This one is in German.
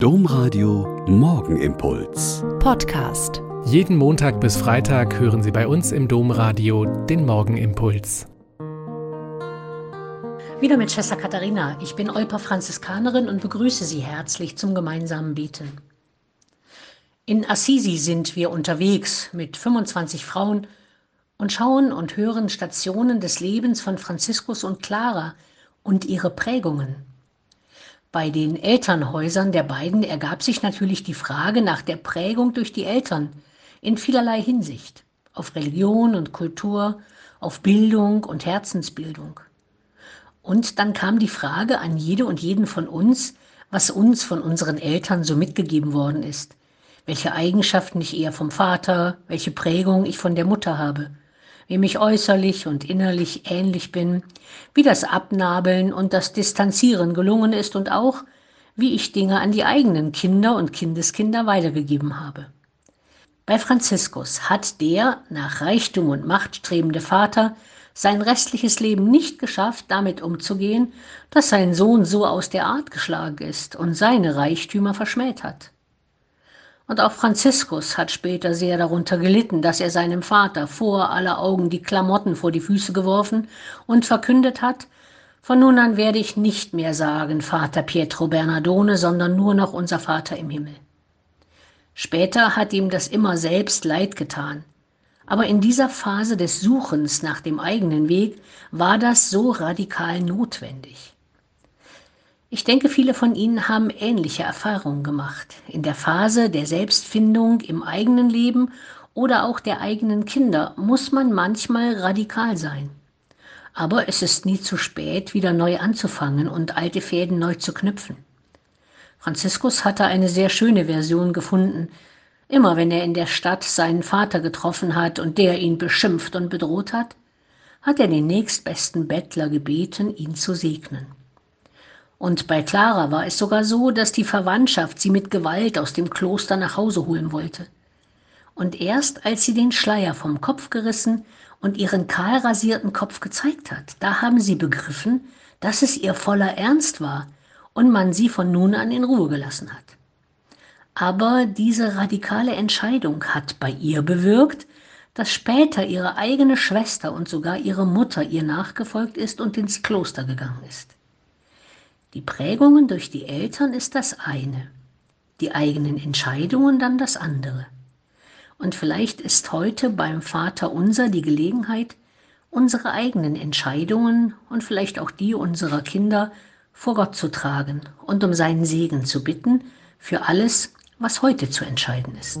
Domradio Morgenimpuls. Podcast. Jeden Montag bis Freitag hören Sie bei uns im Domradio den Morgenimpuls. Wieder mit Schwester Katharina. Ich bin Olper Franziskanerin und begrüße Sie herzlich zum gemeinsamen Beten. In Assisi sind wir unterwegs mit 25 Frauen und schauen und hören Stationen des Lebens von Franziskus und Clara und ihre Prägungen. Bei den Elternhäusern der beiden ergab sich natürlich die Frage nach der Prägung durch die Eltern in vielerlei Hinsicht, auf Religion und Kultur, auf Bildung und Herzensbildung. Und dann kam die Frage an jede und jeden von uns, was uns von unseren Eltern so mitgegeben worden ist, welche Eigenschaften ich eher vom Vater, welche Prägung ich von der Mutter habe wem ich äußerlich und innerlich ähnlich bin, wie das Abnabeln und das Distanzieren gelungen ist und auch, wie ich Dinge an die eigenen Kinder und Kindeskinder weitergegeben habe. Bei Franziskus hat der nach Reichtum und Macht strebende Vater sein restliches Leben nicht geschafft, damit umzugehen, dass sein Sohn so aus der Art geschlagen ist und seine Reichtümer verschmäht hat. Und auch Franziskus hat später sehr darunter gelitten, dass er seinem Vater vor aller Augen die Klamotten vor die Füße geworfen und verkündet hat, von nun an werde ich nicht mehr sagen Vater Pietro Bernardone, sondern nur noch unser Vater im Himmel. Später hat ihm das immer selbst leid getan. Aber in dieser Phase des Suchens nach dem eigenen Weg war das so radikal notwendig. Ich denke, viele von Ihnen haben ähnliche Erfahrungen gemacht. In der Phase der Selbstfindung im eigenen Leben oder auch der eigenen Kinder muss man manchmal radikal sein. Aber es ist nie zu spät, wieder neu anzufangen und alte Fäden neu zu knüpfen. Franziskus hatte eine sehr schöne Version gefunden. Immer wenn er in der Stadt seinen Vater getroffen hat und der ihn beschimpft und bedroht hat, hat er den nächstbesten Bettler gebeten, ihn zu segnen. Und bei Clara war es sogar so, dass die Verwandtschaft sie mit Gewalt aus dem Kloster nach Hause holen wollte. Und erst als sie den Schleier vom Kopf gerissen und ihren kahl rasierten Kopf gezeigt hat, da haben sie begriffen, dass es ihr voller Ernst war und man sie von nun an in Ruhe gelassen hat. Aber diese radikale Entscheidung hat bei ihr bewirkt, dass später ihre eigene Schwester und sogar ihre Mutter ihr nachgefolgt ist und ins Kloster gegangen ist. Die Prägungen durch die Eltern ist das eine, die eigenen Entscheidungen dann das andere. Und vielleicht ist heute beim Vater unser die Gelegenheit, unsere eigenen Entscheidungen und vielleicht auch die unserer Kinder vor Gott zu tragen und um seinen Segen zu bitten für alles, was heute zu entscheiden ist.